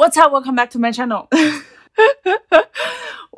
What's up? Welcome back to my channel.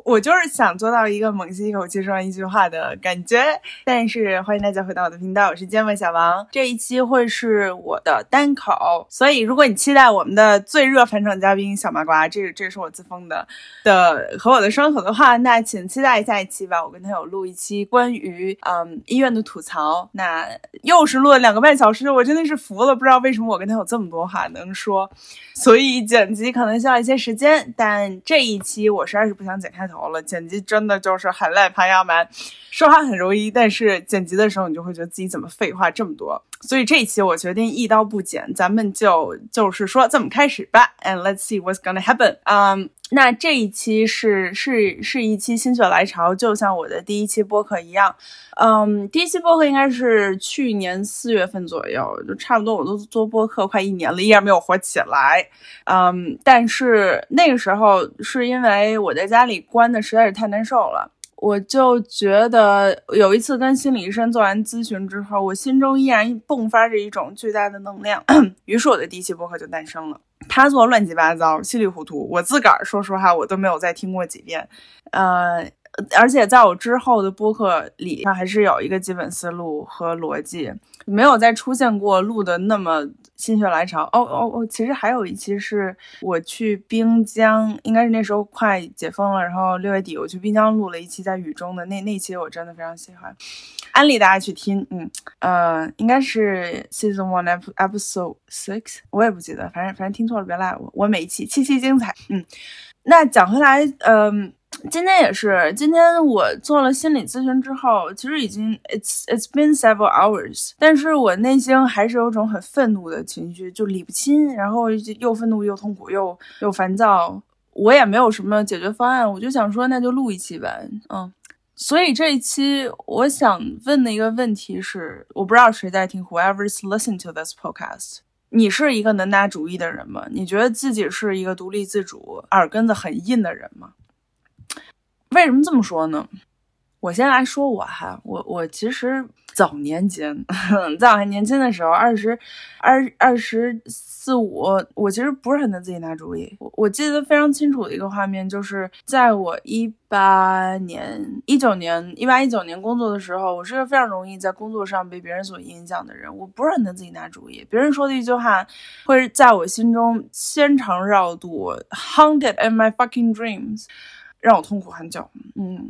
我就是想做到一个猛吸一口气说完一句话的感觉，但是欢迎大家回到我的频道，我是芥末小王。这一期会是我的单口，所以如果你期待我们的最热返场嘉宾小麻瓜，这这是我自封的的和我的双口的话，那请期待下一期吧。我跟他有录一期关于嗯医院的吐槽，那又是录了两个半小时，我真的是服了，不知道为什么我跟他有这么多话能说，所以剪辑可能需要一些时间，但这一期我实在是不想剪开头。了，剪辑真的就是很累，朋友们，说话很容易，但是剪辑的时候你就会觉得自己怎么废话这么多，所以这一期我决定一刀不剪，咱们就就是说这么开始吧，and let's see what's gonna happen。嗯，那这一期是是是一期心血来潮，就像我的第一期播客一样，嗯，第一期播客应该是去年四月份左右，就差不多我都做播客快一年了，依然没有火起来，嗯，但是那个时候是因为我在家里关的实在是太难受了。我就觉得有一次跟心理医生做完咨询之后，我心中依然迸发着一种巨大的能量，于是我的第一期播客就诞生了。他做乱七八糟、稀里糊涂，我自个儿说实话我都没有再听过几遍，呃，而且在我之后的播客里，它还是有一个基本思路和逻辑，没有再出现过录的那么。心血来潮，哦哦哦！其实还有一期是我去滨江，应该是那时候快解封了，然后六月底我去滨江录了一期在雨中的那那期，我真的非常喜欢，安利大家去听。嗯呃，应该是 season one episode six，我也不记得，反正反正听错了别赖我，我每一期七期精彩。嗯，那讲回来，嗯。今天也是，今天我做了心理咨询之后，其实已经 it's it's been several hours，但是我内心还是有种很愤怒的情绪，就理不清，然后又愤怒又痛苦又又烦躁，我也没有什么解决方案，我就想说那就录一期吧，嗯，所以这一期我想问的一个问题是，我不知道谁在听，whoever's listen to this podcast，你是一个能拿主意的人吗？你觉得自己是一个独立自主、耳根子很硬的人吗？为什么这么说呢？我先来说我哈，我我其实早年间，在我还年轻的时候，二十二二十四五，我其实不是很能自己拿主意。我我记得非常清楚的一个画面，就是在我一八年、一九年、一八一九年工作的时候，我是个非常容易在工作上被别人所影响的人。我不是很能自己拿主意，别人说的一句话，会在我心中牵肠绕肚，haunted in my fucking dreams。让我痛苦很久。嗯，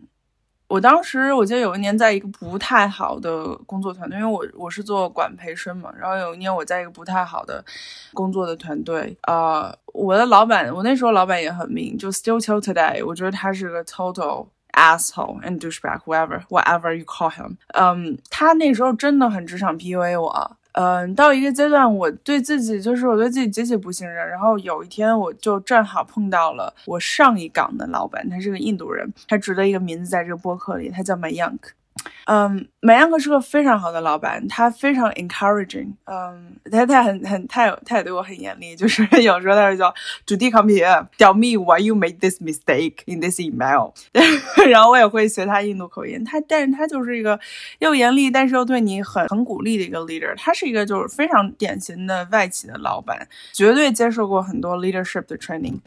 我当时我记得有一年在一个不太好的工作团队，因为我我是做管培生嘛。然后有一年我在一个不太好的工作的团队，呃，我的老板，我那时候老板也很明，就 still till today，我觉得他是个 total asshole and douchebag，whatever whatever you call him。嗯，他那时候真的很职场 PUA 我。嗯，到一个阶段，我对自己就是我对自己极其不信任。然后有一天，我就正好碰到了我上一岗的老板，他是个印度人，他值得一个名字在这个播客里，他叫 Mayank。嗯，美安哥是个非常好的老板，他非常 encouraging。嗯，他他很很他有他也对我很严厉，就是有时候他会叫主题 come here，tell me why you made this mistake in this email。然后我也会学他印度口音，他但是他就是一个又严厉，但是又对你很很鼓励的一个 leader。他是一个就是非常典型的外企的老板，绝对接受过很多 leadership 的 training。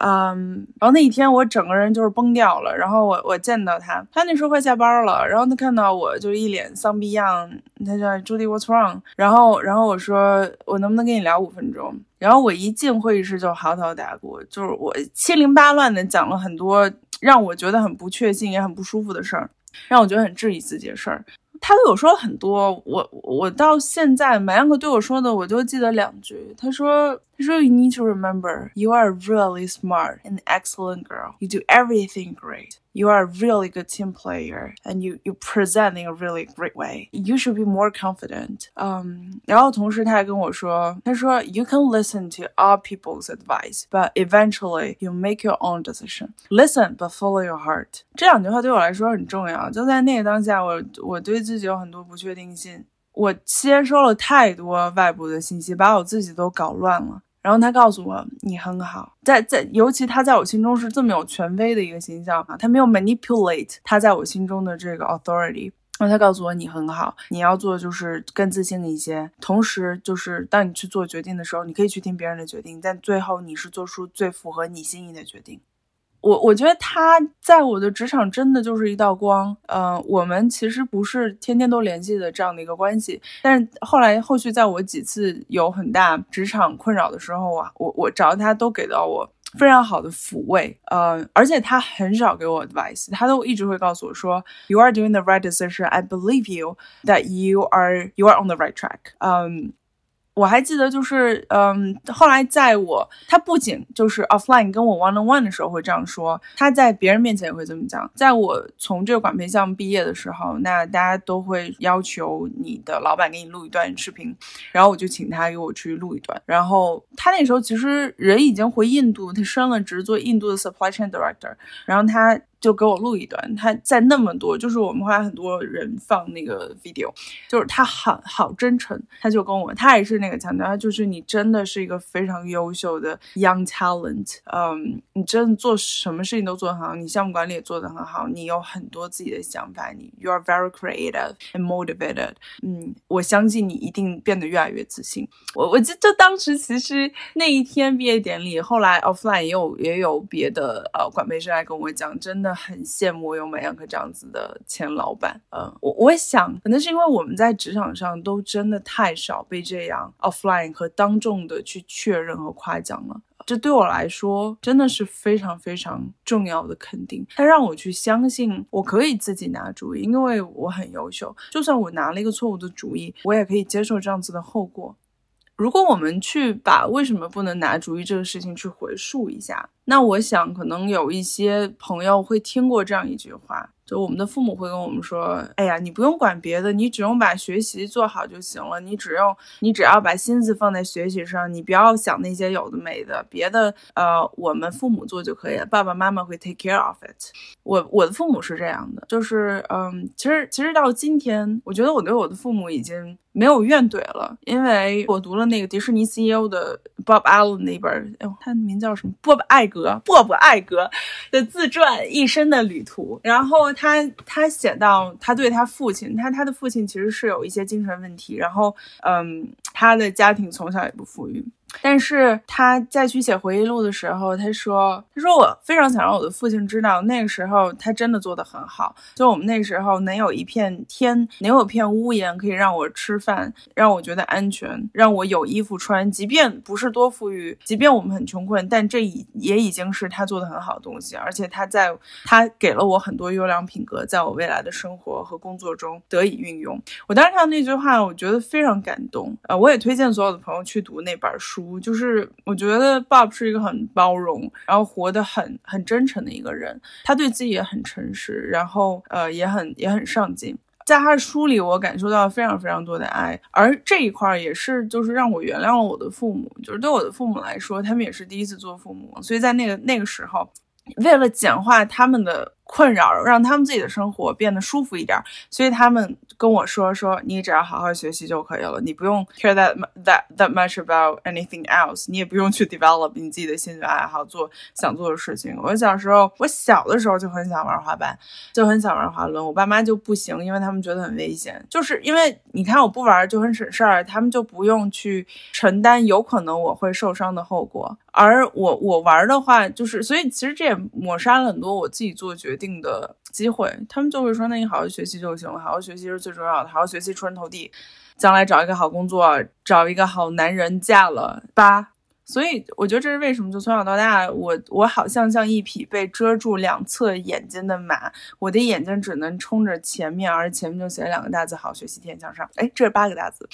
嗯，然后那一天我整个人就是崩掉了。然后我我见到他，他那时候快下班了。然后他看到我就一脸丧逼样，他叫 Judy，What's wrong？然后然后我说我能不能跟你聊五分钟？然后我一进会议室就嚎啕大哭，就是我七零八乱的讲了很多让我觉得很不确信也很不舒服的事儿，让我觉得很质疑自己的事儿。他对我说了很多，我我到现在马扬克对我说的我就记得两句，他说。他说：“You need to remember, you are really smart and excellent girl. You do everything great. You are a really good team player, and you you present in a really great way. You should be more confident. Um, 然后同时他还跟我说，他说 You can listen to all people's advice, but eventually you make your own decision. Listen, but follow your heart. 这两句话对我来说很重要。就在那个当下，我我对自己有很多不确定性，我接收了太多外部的信息，把我自己都搞乱了。” 然后他告诉我你很好，在在，尤其他在我心中是这么有权威的一个形象啊，他没有 manipulate 他在我心中的这个 authority。然后他告诉我你很好，你要做就是更自信一些，同时就是当你去做决定的时候，你可以去听别人的决定，但最后你是做出最符合你心意的决定。我我觉得他在我的职场真的就是一道光，嗯，我们其实不是天天都联系的这样的一个关系，但是后来后续在我几次有很大职场困扰的时候啊，我我找他都给到我。非常好的抚慰，呃，而且他很少给我 advice，他都一直会告诉我说，You are doing the right decision. I believe you that you are you are on the right track. 嗯。我还记得，就是嗯，后来在我他不仅就是 offline 跟我 one on one 的时候会这样说，他在别人面前也会这么讲。在我从这个管培项目毕业的时候，那大家都会要求你的老板给你录一段视频，然后我就请他给我去录一段。然后他那时候其实人已经回印度，他升了职做印度的 supply chain director，然后他。就给我录一段，他在那么多，就是我们后来很多人放那个 video，就是他好好真诚，他就跟我，他也是那个强调，他就是你真的是一个非常优秀的 young talent，嗯，你真的做什么事情都做得很好，你项目管理也做得很好，你有很多自己的想法，你 you are very creative and motivated，嗯，我相信你一定变得越来越自信。我我记得当时其实那一天毕业典礼，后来 offline 也有也有别的呃管培生来跟我讲，真的。很羡慕有马扬克这样子的前老板，嗯，我我想可能是因为我们在职场上都真的太少被这样 offline 和当众的去确认和夸奖了，这对我来说真的是非常非常重要的肯定。它让我去相信我可以自己拿主意，因为我很优秀，就算我拿了一个错误的主意，我也可以接受这样子的后果。如果我们去把为什么不能拿主意这个事情去回溯一下，那我想可能有一些朋友会听过这样一句话。就我们的父母会跟我们说：“哎呀，你不用管别的，你只用把学习做好就行了。你只用，你只要把心思放在学习上，你不要想那些有的没的，别的，呃，我们父母做就可以了。爸爸妈妈会 take care of it。我我的父母是这样的，就是，嗯，其实其实到今天，我觉得我对我的父母已经没有怨怼了，因为我读了那个迪士尼 CEO 的 Bob Allen 那本，哎呦，他的名叫什么？波布艾格，波布艾格的自传《一生的旅途》，然后。他他写到，他对他父亲，他他的父亲其实是有一些精神问题，然后，嗯，他的家庭从小也不富裕。但是他在去写回忆录的时候，他说：“他说我非常想让我的父亲知道，那个时候他真的做得很好。就我们那时候能有一片天，能有片屋檐可以让我吃饭，让我觉得安全，让我有衣服穿。即便不是多富裕，即便我们很穷困，但这已也已经是他做的很好的东西。而且他在他给了我很多优良品格，在我未来的生活和工作中得以运用。我当时看到那句话，我觉得非常感动。呃，我也推荐所有的朋友去读那本书。”就是我觉得 Bob 是一个很包容，然后活得很很真诚的一个人。他对自己也很诚实，然后呃也很也很上进。在他的书里，我感受到非常非常多的爱，而这一块儿也是就是让我原谅了我的父母。就是对我的父母来说，他们也是第一次做父母，所以在那个那个时候，为了简化他们的。困扰，让他们自己的生活变得舒服一点，所以他们跟我说说，你只要好好学习就可以了，你不用 care that that that much about anything else，你也不用去 develop 你自己的兴趣爱好，做想做的事情。我小时候，我小的时候就很想玩滑板，就很想玩滑轮，我爸妈就不行，因为他们觉得很危险，就是因为你看我不玩就很省事儿，他们就不用去承担有可能我会受伤的后果，而我我玩的话，就是所以其实这也抹杀了很多我自己做决。定的机会，他们就会说：“那你好好学习就行了，好好学习是最重要的，好好学习出人头地，将来找一个好工作，找一个好男人嫁了吧。”所以我觉得这是为什么，就从小到大，我我好像像一匹被遮住两侧眼睛的马，我的眼睛只能冲着前面，而前面就写了两个大字：“好学习，天天向上。”哎，这是八个大字。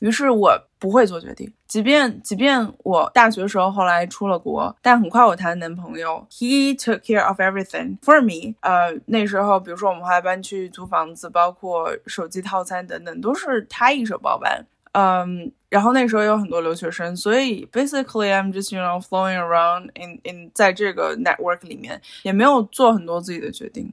于是我不会做决定，即便即便我大学时候后来出了国，但很快我谈了男朋友，he took care of everything for me。呃，那时候比如说我们后来搬去租房子，包括手机套餐等等，都是他一手包办。嗯，然后那时候有很多留学生，所以 basically I'm just you know flowing around in in 在这个 network 里面，也没有做很多自己的决定。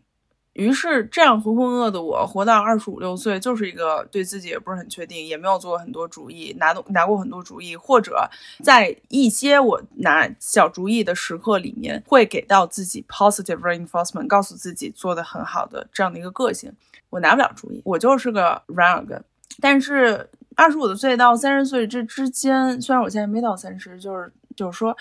于是，这样浑浑噩噩的我，活到二十五六岁，就是一个对自己也不是很确定，也没有做过很多主意，拿拿过很多主意，或者在一些我拿小主意的时刻里面，会给到自己 positive reinforcement，告诉自己做的很好的这样的一个个性。我拿不了主意，我就是个软耳根。但是二十五的岁到三十岁这之间，虽然我现在没到三十，就是就是说，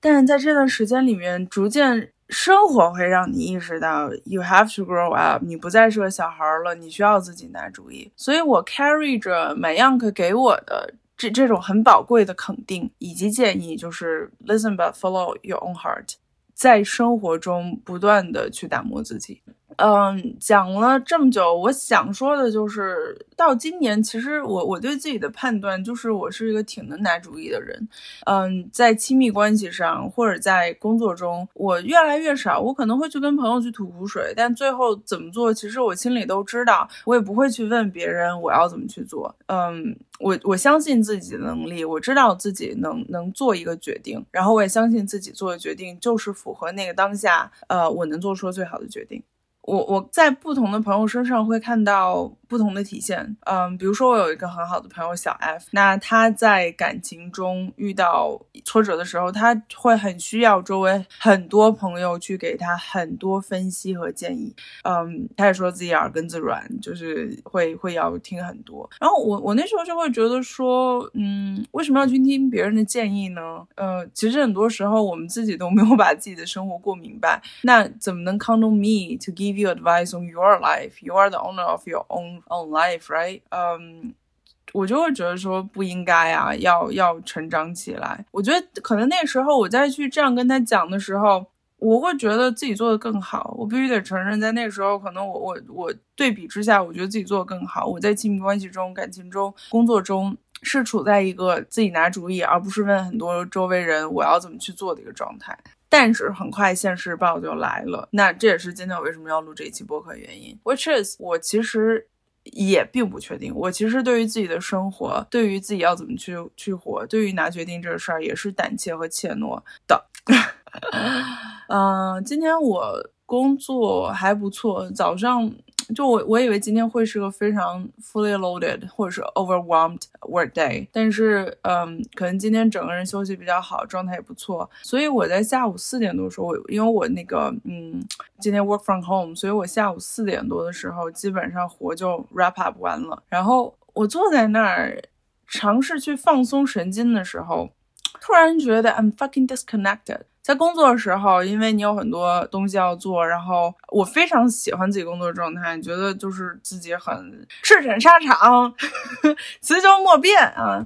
但是在这段时间里面，逐渐。生活会让你意识到，you have to grow up，你不再是个小孩了，你需要自己拿主意。所以我 carry 着 Mayank 给我的这这种很宝贵的肯定以及建议，就是 listen but follow your own heart，在生活中不断的去打磨自己。嗯，讲了这么久，我想说的就是，到今年，其实我我对自己的判断就是，我是一个挺能拿主意的人。嗯，在亲密关系上或者在工作中，我越来越少，我可能会去跟朋友去吐苦水，但最后怎么做，其实我心里都知道，我也不会去问别人我要怎么去做。嗯，我我相信自己的能力，我知道自己能能做一个决定，然后我也相信自己做的决定就是符合那个当下，呃，我能做出最好的决定。我我在不同的朋友身上会看到。不同的体现，嗯，比如说我有一个很好的朋友小 F，那他在感情中遇到挫折的时候，他会很需要周围很多朋友去给他很多分析和建议，嗯，他也说自己耳根子软，就是会会要听很多。然后我我那时候就会觉得说，嗯，为什么要去听别人的建议呢？呃，其实很多时候我们自己都没有把自己的生活过明白，那怎么能 count on me to give you advice on your life? You are the owner of your own. On life, right? 嗯，我就会觉得说不应该啊，要要成长起来。我觉得可能那时候我再去这样跟他讲的时候，我会觉得自己做的更好。我必须得承认，在那时候，可能我我我对比之下，我觉得自己做的更好。我在亲密关系中、感情中、工作中是处在一个自己拿主意，而不是问很多周围人我要怎么去做的一个状态。但是很快现实报就来了，那这也是今天我为什么要录这一期播客的原因。Which is 我其实。也并不确定。我其实对于自己的生活，对于自己要怎么去去活，对于拿决定这事儿，也是胆怯和怯懦的。嗯，今天我工作还不错，早上。就我我以为今天会是个非常 fully loaded 或者是 overwhelmed work day，但是嗯，可能今天整个人休息比较好，状态也不错，所以我在下午四点多的时候，我因为我那个嗯，今天 work from home，所以我下午四点多的时候，基本上活就 wrap up 完了。然后我坐在那儿尝试去放松神经的时候，突然觉得 I'm fucking disconnected。在工作的时候，因为你有很多东西要做，然后我非常喜欢自己工作状态，觉得就是自己很赤身沙场，雌雄莫辨啊。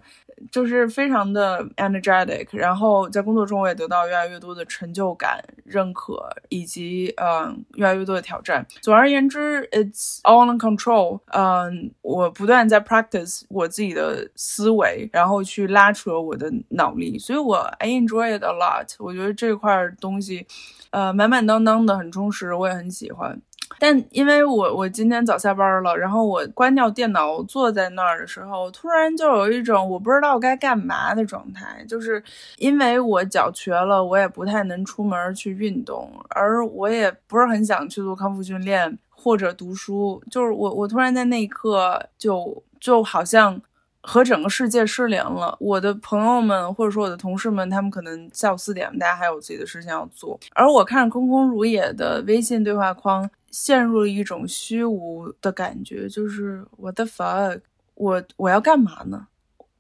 就是非常的 energetic，然后在工作中我也得到越来越多的成就感、认可，以及嗯越来越多的挑战。总而言之，it's all in control。嗯，我不断在 practice 我自己的思维，然后去拉扯我的脑力，所以我 I enjoy it a lot。我觉得这块东西，呃，满满当当的，很充实，我也很喜欢。但因为我我今天早下班了，然后我关掉电脑坐在那儿的时候，我突然就有一种我不知道该干嘛的状态。就是因为我脚瘸了，我也不太能出门去运动，而我也不是很想去做康复训练或者读书。就是我我突然在那一刻就就好像和整个世界失联了。我的朋友们或者说我的同事们，他们可能下午四点大家还有自己的事情要做，而我看着空空如也的微信对话框。陷入了一种虚无的感觉，就是我的 fuck，我我要干嘛呢？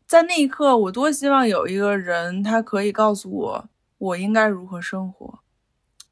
在那一刻，我多希望有一个人，他可以告诉我我应该如何生活。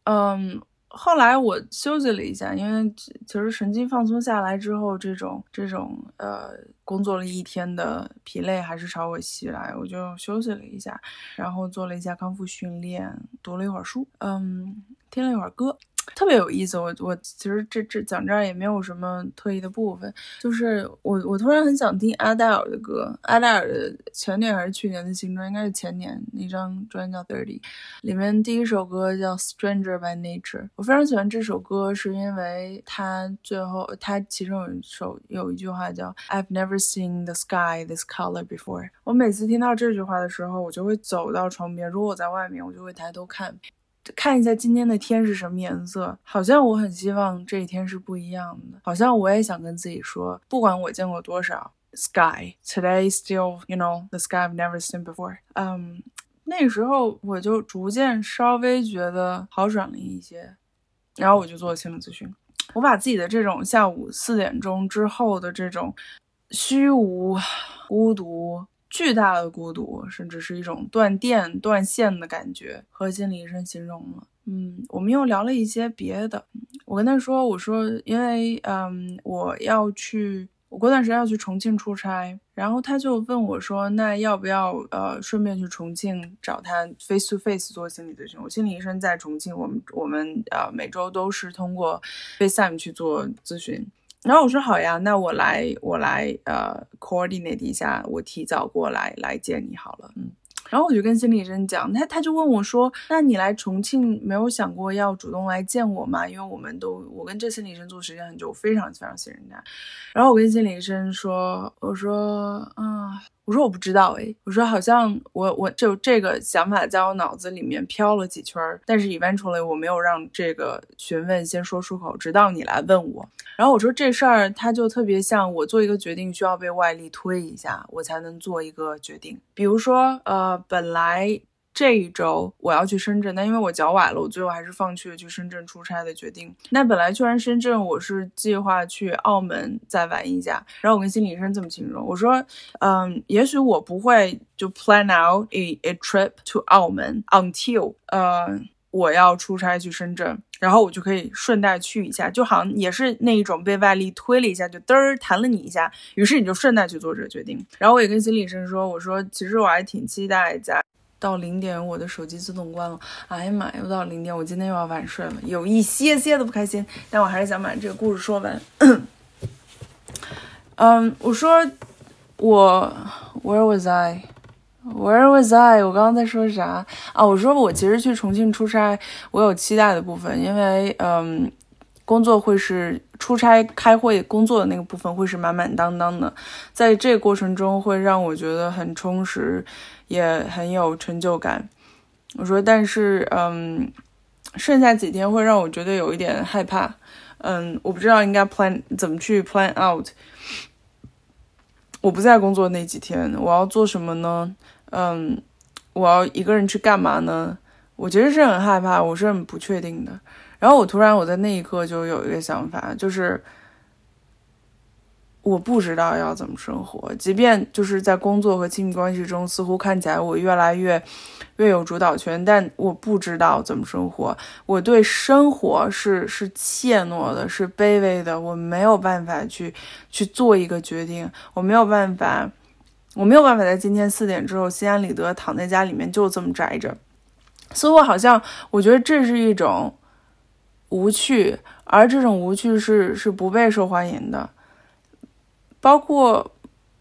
嗯，后来我休息了一下，因为其实神经放松下来之后，这种这种呃工作了一天的疲累还是朝我袭来，我就休息了一下，然后做了一下康复训练，读了一会儿书，嗯，听了一会儿歌。特别有意思，我我其实这这讲这儿也没有什么特意的部分，就是我我突然很想听阿黛尔的歌，阿黛尔的前年还是去年的新专，应该是前年那张专叫 Thirty，里面第一首歌叫 Stranger by Nature，我非常喜欢这首歌，是因为它最后它其中有一首有一句话叫 I've never seen the sky this color before，我每次听到这句话的时候，我就会走到窗边，如果我在外面，我就会抬头看。看一下今天的天是什么颜色，好像我很希望这一天是不一样的，好像我也想跟自己说，不管我见过多少 sky today still you know the sky I've never seen before。嗯，那时候我就逐渐稍微觉得好转了一些，然后我就做心理咨询，我把自己的这种下午四点钟之后的这种虚无、孤独。巨大的孤独，甚至是一种断电断线的感觉，和心理医生形容了。嗯，我们又聊了一些别的。我跟他说，我说，因为嗯，我要去，我过段时间要去重庆出差，然后他就问我说，那要不要呃顺便去重庆找他 face to face 做心理咨询？我心理医生在重庆，我们我们呃每周都是通过 FaceTime 去做咨询。然后我说好呀，那我来我来呃 coordinate 一下，我提早过来来见你好了，嗯。然后我就跟心理医生讲，他他就问我说，那你来重庆没有想过要主动来见我吗？因为我们都我跟这心理医生做时间很久，非常非常信任他。然后我跟心理医生说，我说啊。我说我不知道哎，我说好像我我就这个想法在我脑子里面飘了几圈，但是 eventually 我没有让这个询问先说出口，直到你来问我。然后我说这事儿它就特别像我做一个决定需要被外力推一下，我才能做一个决定。比如说呃，本来。这一周我要去深圳，但因为我脚崴了，我最后还是放弃了去深圳出差的决定。那本来去完深圳，我是计划去澳门再玩一下。然后我跟心理医生这么形容，我说，嗯，也许我不会就 plan out a a trip to 澳门 until 呃我要出差去深圳，然后我就可以顺带去一下，就好像也是那一种被外力推了一下，就嘚儿弹了你一下，于是你就顺带去做这个决定。然后我也跟心理医生说，我说其实我还挺期待在。到零点，我的手机自动关了。哎呀妈呀，又到零点，我今天又要晚睡了，有一些些的不开心。但我还是想把这个故事说完。嗯，我说我 Where was I? Where was I? 我刚刚在说啥啊？我说我其实去重庆出差，我有期待的部分，因为嗯，工作会是出差开会工作的那个部分会是满满当当的，在这个过程中会让我觉得很充实。也很有成就感。我说，但是，嗯，剩下几天会让我觉得有一点害怕。嗯，我不知道应该 plan 怎么去 plan out。我不在工作那几天，我要做什么呢？嗯，我要一个人去干嘛呢？我其实是很害怕，我是很不确定的。然后我突然，我在那一刻就有一个想法，就是。我不知道要怎么生活，即便就是在工作和亲密关系中，似乎看起来我越来越越有主导权，但我不知道怎么生活。我对生活是是怯懦的，是卑微的，我没有办法去去做一个决定，我没有办法，我没有办法在今天四点之后心安理得躺在家里面就这么宅着。似乎好像我觉得这是一种无趣，而这种无趣是是不被受欢迎的。包括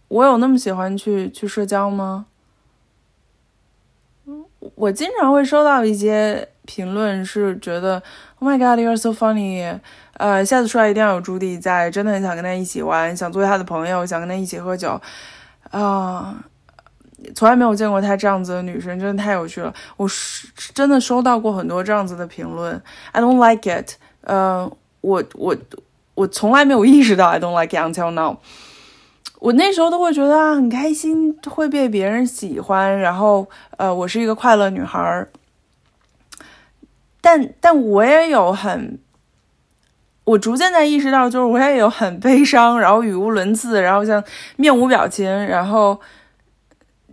我有那么喜欢去去社交吗？我经常会收到一些评论，是觉得 “Oh my God, you're so funny”，呃，下次出来一定要有朱迪在，真的很想跟他一起玩，想做他的朋友，想跟他一起喝酒，啊，从来没有见过他这样子的女生，真的太有趣了。我是真的收到过很多这样子的评论，I don't like it。呃，我我我从来没有意识到 I don't like it until now。我那时候都会觉得啊，很开心，会被别人喜欢，然后呃，我是一个快乐女孩儿。但但我也有很，我逐渐在意识到，就是我也有很悲伤，然后语无伦次，然后像面无表情，然后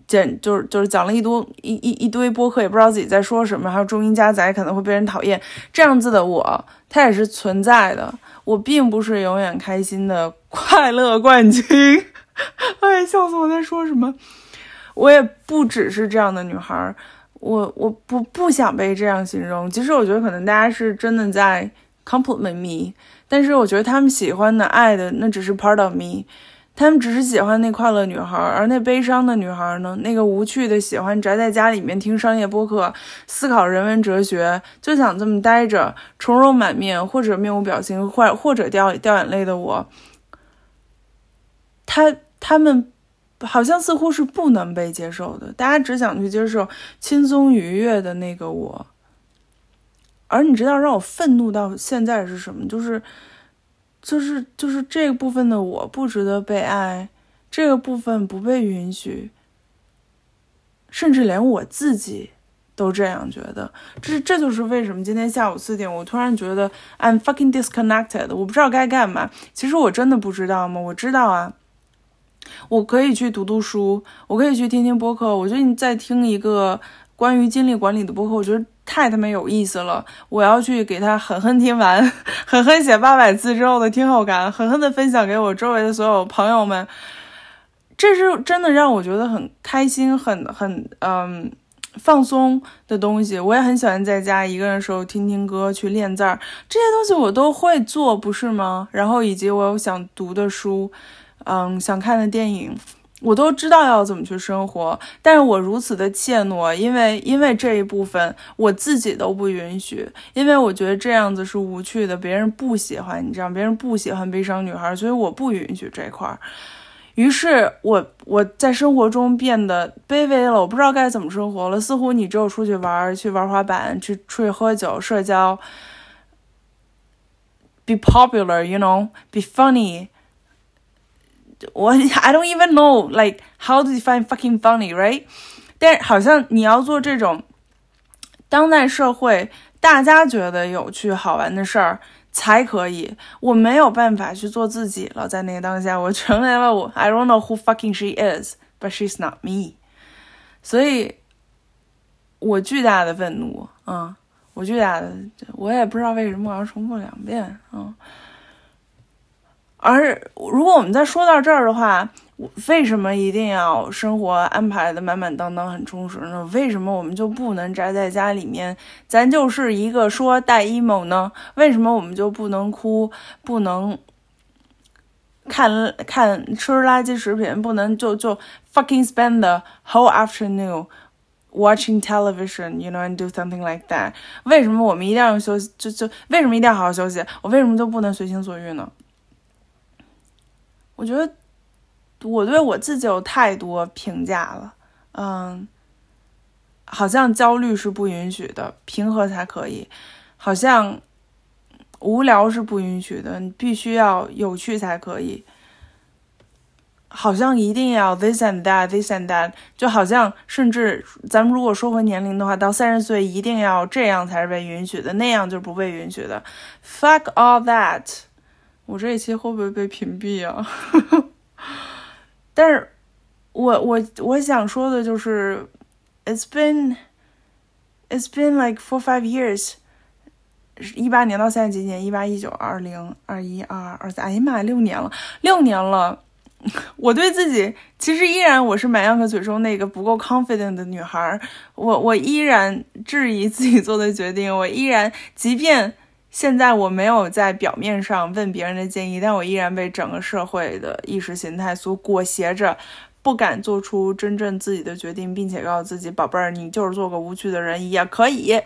简就是就是讲了一堆一一一堆播客，也不知道自己在说什么，还有中英加载，可能会被人讨厌。这样子的我，它也是存在的。我并不是永远开心的快乐冠军。哎，笑死我在说什么？我也不只是这样的女孩，我我不不想被这样形容。其实我觉得可能大家是真的在 compliment me，但是我觉得他们喜欢的、爱的那只是 part of me，他们只是喜欢那快乐女孩，而那悲伤的女孩呢？那个无趣的、喜欢宅在家里面听商业播客、思考人文哲学，就想这么待着，愁容满面或者面无表情，或或者掉掉眼泪的我，他。他们好像似乎是不能被接受的，大家只想去接受轻松愉悦的那个我。而你知道让我愤怒到现在是什么？就是，就是就是这个部分的我不值得被爱，这个部分不被允许，甚至连我自己。都这样觉得，这这就是为什么今天下午四点，我突然觉得 I'm fucking disconnected，我不知道该干嘛。其实我真的不知道吗？我知道啊，我可以去读读书，我可以去听听播客。我最近在听一个关于精力管理的播客，我觉得太他妈有意思了。我要去给他狠狠听完，狠狠写八百字之后的听后感，狠狠的分享给我周围的所有朋友们。这是真的让我觉得很开心，很很嗯。放松的东西，我也很喜欢在家一个人的时候听听歌、去练字儿，这些东西我都会做，不是吗？然后以及我有想读的书，嗯，想看的电影，我都知道要怎么去生活。但是我如此的怯懦，因为因为这一部分我自己都不允许，因为我觉得这样子是无趣的，别人不喜欢你这样，别人不喜欢悲伤女孩，所以我不允许这块儿。于是我我在生活中变得卑微了，我不知道该怎么生活了。似乎你只有出去玩，去玩滑板，去出去喝酒、社交，be popular，you know，be funny。我 I don't even know like how to define fucking funny，right？但好像你要做这种当代社会大家觉得有趣好玩的事儿。才可以，我没有办法去做自己了。在那个当下，我成为了我。I don't know who fucking she is, but she's not me。所以，我巨大的愤怒，啊，我巨大的，我也不知道为什么我要重复两遍，嗯。而如果我们再说到这儿的话，为什么一定要生活安排的满满当当、很充实呢？为什么我们就不能宅在家里面？咱就是一个说带 emo 呢？为什么我们就不能哭？不能看看吃垃圾食品？不能就就 fucking spend the whole afternoon watching television，you know，and do something like that？为什么我们一定要休息？就就为什么一定要好好休息？我为什么就不能随心所欲呢？我觉得。我对我自己有太多评价了，嗯，好像焦虑是不允许的，平和才可以；好像无聊是不允许的，你必须要有趣才可以；好像一定要 this and that this and that，就好像甚至咱们如果说回年龄的话，到三十岁一定要这样才是被允许的，那样就不被允许的。Fuck all that！我这一期会不会被屏蔽啊？但是，我我我想说的就是，It's been, It's been like four five years，一八年到现在几年？一八一九二零二一二二三，哎呀妈呀，六年了，六年了。我对自己其实依然我是满样和嘴中那个不够 confident 的女孩，我我依然质疑自己做的决定，我依然即便。现在我没有在表面上问别人的建议，但我依然被整个社会的意识形态所裹挟着，不敢做出真正自己的决定，并且告诉自己：“宝贝儿，你就是做个无趣的人也可以。”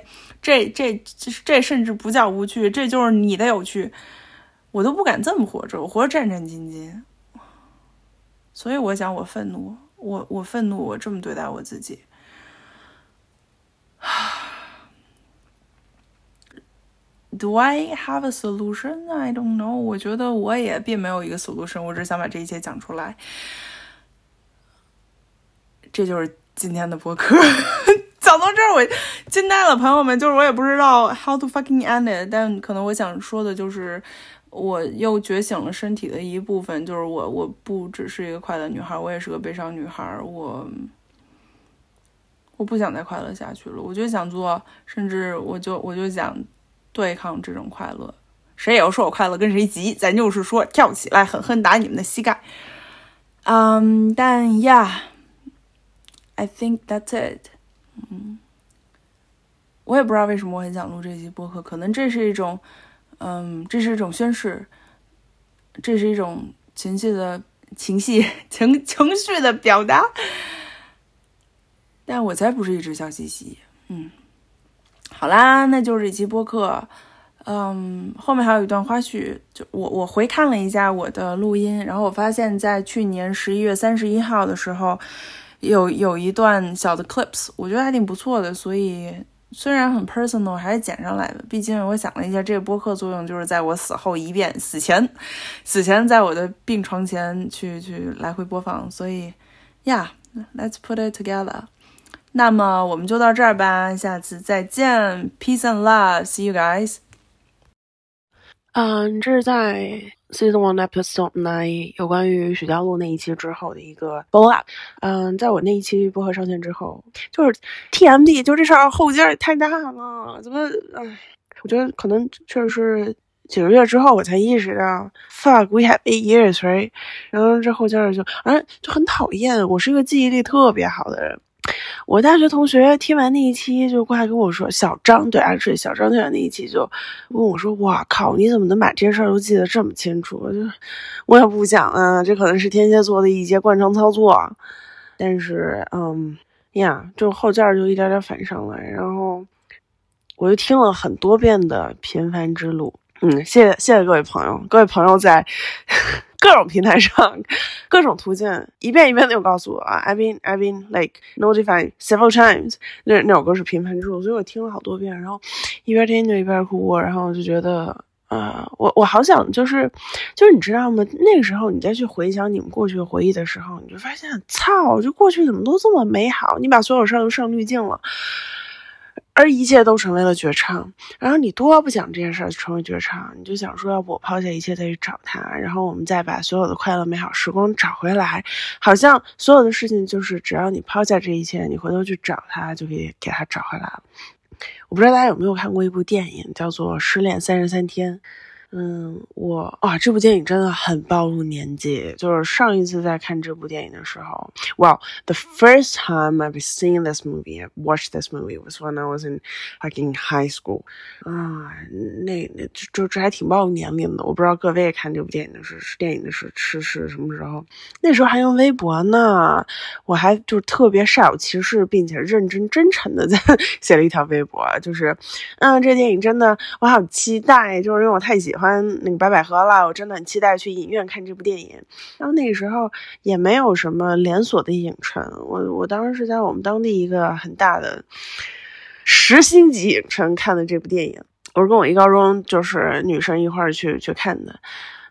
这、这、这甚至不叫无趣，这就是你的有趣。我都不敢这么活着，我活着战战兢兢。所以我想，我愤怒，我我愤怒，我这么对待我自己。Do I have a solution? I don't know. 我觉得我也并没有一个 solution，我只想把这一切讲出来。这就是今天的播客，讲到这儿我惊呆了，朋友们，就是我也不知道 how to fucking end it，但可能我想说的就是，我又觉醒了身体的一部分，就是我我不只是一个快乐女孩，我也是个悲伤女孩，我我不想再快乐下去了，我就想做，甚至我就我就想。对抗这种快乐，谁也要说我快乐跟谁急，咱就是说跳起来狠狠打你们的膝盖。嗯，但 Yeah，I think that's it。嗯，我也不知道为什么我很想录这期播客，可能这是一种，嗯，这是一种宣誓，这是一种情绪的情绪情情绪的表达。但我才不是一只小西西，嗯。好啦，那就是这期播客，嗯，后面还有一段花絮，就我我回看了一下我的录音，然后我发现，在去年十一月三十一号的时候，有有一段小的 clips，我觉得还挺不错的，所以虽然很 personal，还是剪上来的。毕竟我想了一下，这个播客作用就是在我死后一遍，死前，死前在我的病床前去去来回播放。所以，Yeah，let's put it together。那么我们就到这儿吧，下次再见，Peace and love，See you guys。嗯，这是在 season one episode nine 有关于许家路那一期之后的一个 follow up。嗯，在我那一期播客上线之后，就是 TMD，就这事儿后劲儿太大了，怎么？唉，我觉得可能确实是几个月之后我才意识到，fuck，we have eight years，right？然后这后劲儿就，而就很讨厌。我是一个记忆力特别好的人。我大学同学听完那一期就过来跟我说：“小张，对啊，是小张听完那一期就问我说：‘哇靠，你怎么能把这些事儿都记得这么清楚？’我就我也不想啊，这可能是天蝎座的一些惯常操作。但是，嗯呀，就后劲儿就一点点反上来，然后我就听了很多遍的《平凡之路》。嗯，谢谢谢谢各位朋友，各位朋友在。各种平台上，各种途径，一遍一遍的又告诉我啊，I've been I've been like notified several times。那那首歌是平凡之路，所以我听了好多遍，然后一边听就一边哭，然后我就觉得，呃，我我好想就是，就是你知道吗？那个时候你再去回想你们过去的回忆的时候，你就发现，操，就过去怎么都这么美好？你把所有事儿都上滤镜了。而一切都成为了绝唱，然后你多不想这件事成为绝唱，你就想说，要不我抛下一切再去找他，然后我们再把所有的快乐美好时光找回来，好像所有的事情就是只要你抛下这一切，你回头去找他就可以给他找回来了。我不知道大家有没有看过一部电影，叫做《失恋三十三天》。嗯，我哇，这部电影真的很暴露年纪。就是上一次在看这部电影的时候，Well, the first time I've seen this movie, watched this movie was when I was in like in high school. 啊，那那就就这还挺暴露年龄的。我不知道各位看这部电影的是是电影的是是是什么时候？那时候还用微博呢，我还就是特别煞有其事，并且认真真诚的在写了一条微博，就是嗯，这电影真的我好期待，就是因为我太喜欢。欢那个白百合了，我真的很期待去影院看这部电影。然后那个时候也没有什么连锁的影城，我我当时是在我们当地一个很大的十星级影城看的这部电影。我是跟我一高中就是女生一块儿去去看的。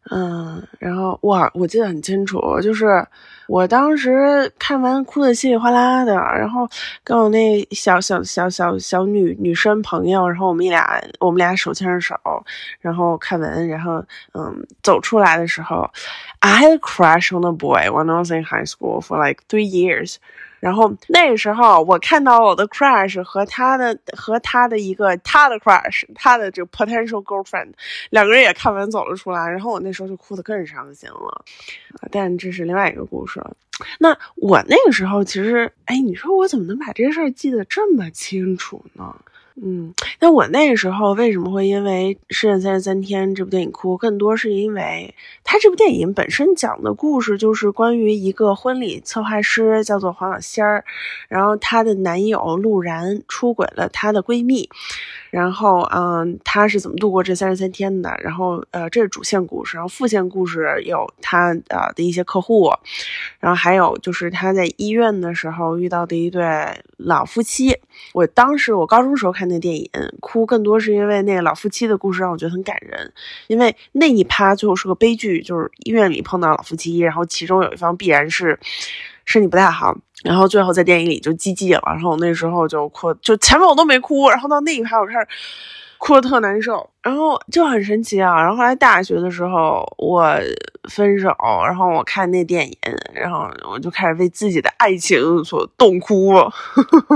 嗯，然后哇，我记得很清楚，就是我当时看完哭的稀里哗啦的，然后跟我那小小小小小女女生朋友，然后我们俩我们俩手牵着手，然后看完，然后嗯走出来的时候，I had a crush on a boy when I was in high school for like three years。然后那时候，我看到我的 crush 和他的和他的一个他的 crush，他的这个 potential girlfriend，两个人也看完走了出来。然后我那时候就哭得更伤心了，但这是另外一个故事了。那我那个时候其实，哎，你说我怎么能把这事儿记得这么清楚呢？嗯，那我那个时候为什么会因为《失恋三十三天》这部电影哭？更多是因为他这部电影本身讲的故事就是关于一个婚礼策划师，叫做黄小仙儿，然后她的男友陆然出轨了她的闺蜜。然后，嗯，他是怎么度过这三十三天的？然后，呃，这是主线故事。然后副线故事有她呃的一些客户，然后还有就是她在医院的时候遇到的一对老夫妻。我当时我高中时候看看那电影，哭更多是因为那个老夫妻的故事让我觉得很感人。因为那一趴最后是个悲剧，就是医院里碰到老夫妻，然后其中有一方必然是身体不太好。然后最后在电影里就 GG 了，然后我那时候就哭，就前面我都没哭，然后到那一趴我开始哭的特难受，然后就很神奇啊。然后后来大学的时候我分手，然后我看那电影，然后我就开始为自己的爱情所痛哭，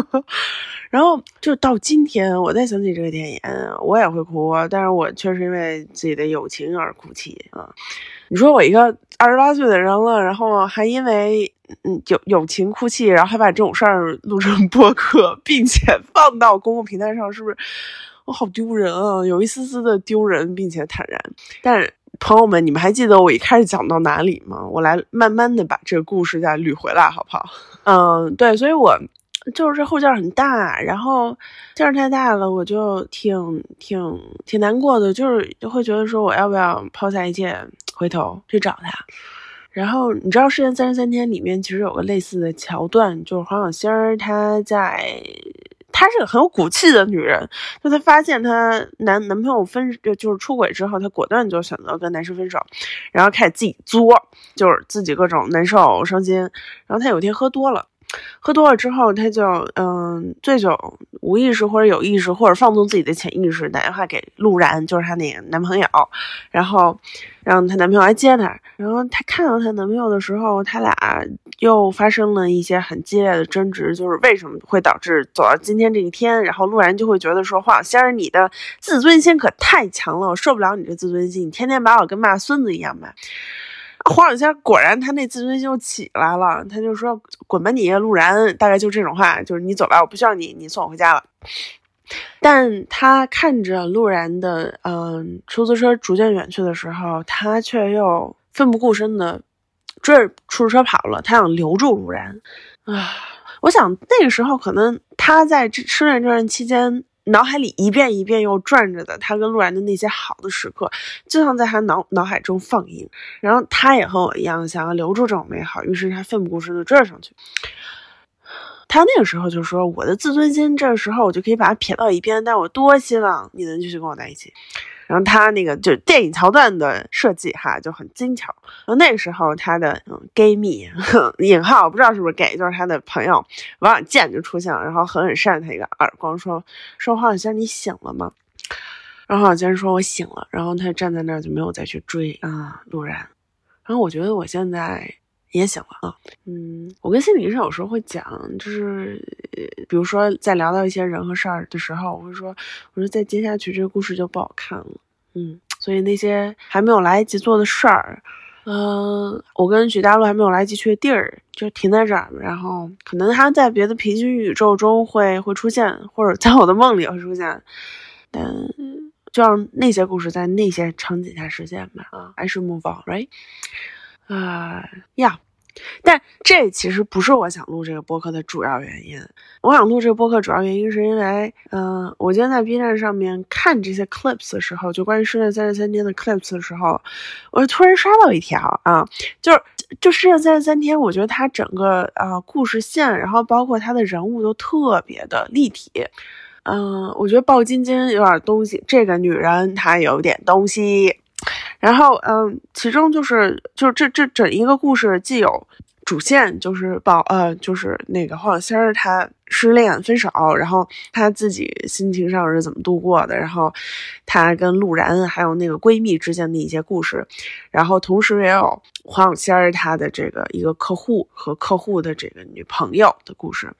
然后就到今天我再想起这个电影，我也会哭，但是我确实因为自己的友情而哭泣啊。你说我一个二十八岁的人了，然后还因为嗯友友情哭泣，然后还把这种事儿录成 播客，并且放到公共平台上，是不是我好丢人啊？有一丝丝的丢人，并且坦然。但朋友们，你们还记得我一开始讲到哪里吗？我来慢慢的把这个故事再捋回来，好不好？嗯，对，所以我。就是这后劲很大，然后劲儿太大了，我就挺挺挺难过的，就是会觉得说我要不要抛下一切回头去找他。然后你知道《失恋三十三天》里面其实有个类似的桥段，就是黄小仙儿她在。她是个很有骨气的女人。就她发现她男男朋友分就是出轨之后，她果断就选择跟男生分手，然后开始自己作，就是自己各种难受伤心。然后她有一天喝多了。喝多了之后，她就嗯醉酒，无意识或者有意识，或者放纵自己的潜意识，打电话给陆然，就是她那个男朋友，然后让她男朋友来接她。然后她看到她男朋友的时候，他俩又发生了一些很激烈的争执，就是为什么会导致走到今天这一天？然后陆然就会觉得说：“黄小仙儿，你的自尊心可太强了，我受不了你这自尊心，你天天把我跟骂孙子一样骂。”黄小仙果然，他那自尊心就起来了，他就说：“滚吧你，陆然！”大概就这种话，就是你走吧，我不需要你，你送我回家了。但他看着陆然的嗯出租车逐渐远去的时候，他却又奋不顾身的追着出租车跑了，他想留住陆然。啊，我想那个时候可能他在失恋这段期间。脑海里一遍一遍又转着的他跟陆然的那些好的时刻，就像在他脑脑海中放映。然后他也和我一样想要留住这种美好，于是他奋不顾身的追上去。他那个时候就说：“我的自尊心，这个时候我就可以把它撇到一边，但我多希望你能继续跟我在一起。”然后他那个就电影桥段的设计哈就很精巧。然后那时候他的嗯 gay 蜜引号不知道是不是 gay，就是他的朋友王小贱就出现了，然后狠狠扇他一个耳光，说说黄小仙你醒了吗？然后黄小仙说我醒了，然后他站在那儿就没有再去追啊陆然。然后我觉得我现在也醒了啊，嗯，我跟心理医生有时候会讲，就是比如说在聊到一些人和事儿的时候，我会说我说再接下去这个故事就不好看了。嗯，所以那些还没有来得及做的事儿，嗯，我跟许大陆还没有来得及去的地儿，就停在这儿。然后可能他在别的平行宇宙中会会出现，或者在我的梦里会出现，但就让那些故事在那些场景下实现吧。啊，I should move on，right？啊，呀。但这其实不是我想录这个播客的主要原因。我想录这个播客主要原因是因为，嗯，我今天在 B 站上面看这些 clips 的时候，就关于失恋三十三天的 clips 的时候，我突然刷到一条啊，就是就失恋三十三天，我觉得它整个啊故事线，然后包括它的人物都特别的立体。嗯，我觉得鲍晶晶有点东西，这个女人她有点东西。然后，嗯，其中就是，就是这这整一个故事既有主线，就是报，呃，就是那个黄小仙儿她失恋分手，然后她自己心情上是怎么度过的，然后她跟陆然还有那个闺蜜之间的一些故事，然后同时也有黄小仙儿她的这个一个客户和客户的这个女朋友的故事。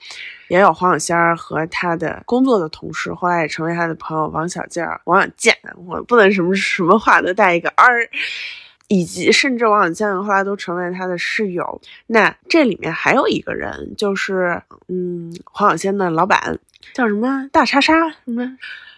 也有黄小仙儿和他的工作的同事，后来也成为他的朋友王小贱儿、王小贱，我不能什么什么话都带一个儿，以及甚至王小贱后来都成为他的室友。那这里面还有一个人，就是嗯，黄小仙的老板叫什么大叉叉什么。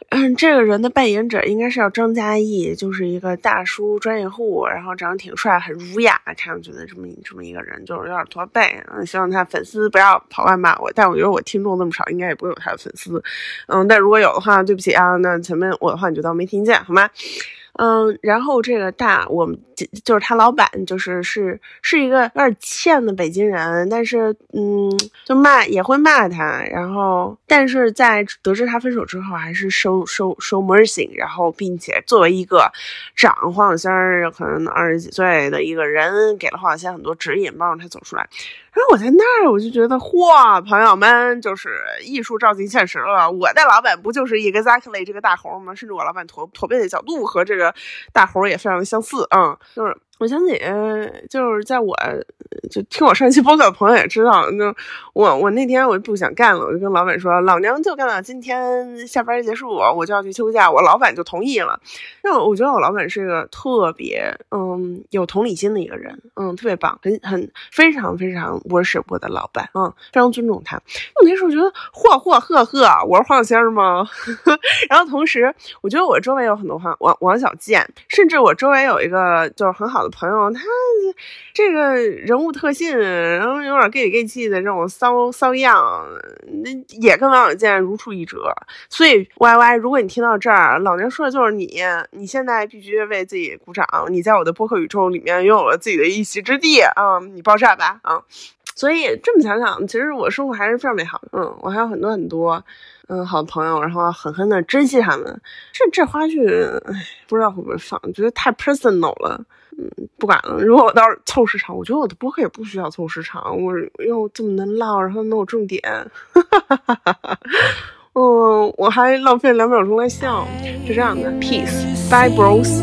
嗯，这个人的扮演者应该是叫张嘉译，就是一个大叔专业户，然后长得挺帅，很儒雅，看上去的这么这么一个人，就是有点驼背。嗯，希望他粉丝不要跑过来骂我，但我觉得我听众那么少，应该也不会有他的粉丝。嗯，但如果有的话，对不起啊，那前面我的话你就当没听见，好吗？嗯，然后这个大，我们就就是他老板，就是是是一个有点欠的北京人，但是嗯，就骂也会骂他，然后但是在得知他分手之后，还是收收收 mercy，然后并且作为一个长黄小仙儿，可能二十几岁的一个人，给了黄小仙很多指引，帮助他走出来。然后我在那儿，我就觉得，嚯，朋友们，就是艺术照进现实了。我的老板不就是 Exactly 这个大猴吗？甚至我老板驼驼背的角度和这个大猴也非常的相似，嗯，就是。我想起，就是在我就听我上期播客的朋友也知道，就我我那天我就不想干了，我就跟老板说，老娘就干到今天下班结束，我就要去休假，我老板就同意了。那我觉得我老板是一个特别嗯有同理心的一个人，嗯，特别棒，很很非常非常 worship 我的老板，嗯，非常尊重他。我那时候觉得，嚯嚯呵呵，我是黄小仙儿吗？然后同时，我觉得我周围有很多黄王王小贱，甚至我周围有一个就是很好的。朋友，他这个人物特性，然后有点 gay gay 气的这种骚骚样，那也跟王小贱如出一辙。所以 Y Y，如果你听到这儿，老娘说的就是你，你现在必须为自己鼓掌，你在我的播客宇宙里面拥有了自己的一席之地啊！你爆炸吧啊！所以这么想想，其实我生活还是非常美好的。嗯，我还有很多很多。嗯好朋友，然后狠狠的珍惜他们。这这花絮，哎，不知道会不会放，觉得太 personal 了。嗯，不管了。如果我到时候凑时长，我觉得我的播客也不需要凑时长。我又这么能唠，然后能有重点，嗯，我还浪费两秒钟来笑，是这样的。Peace，bye bros。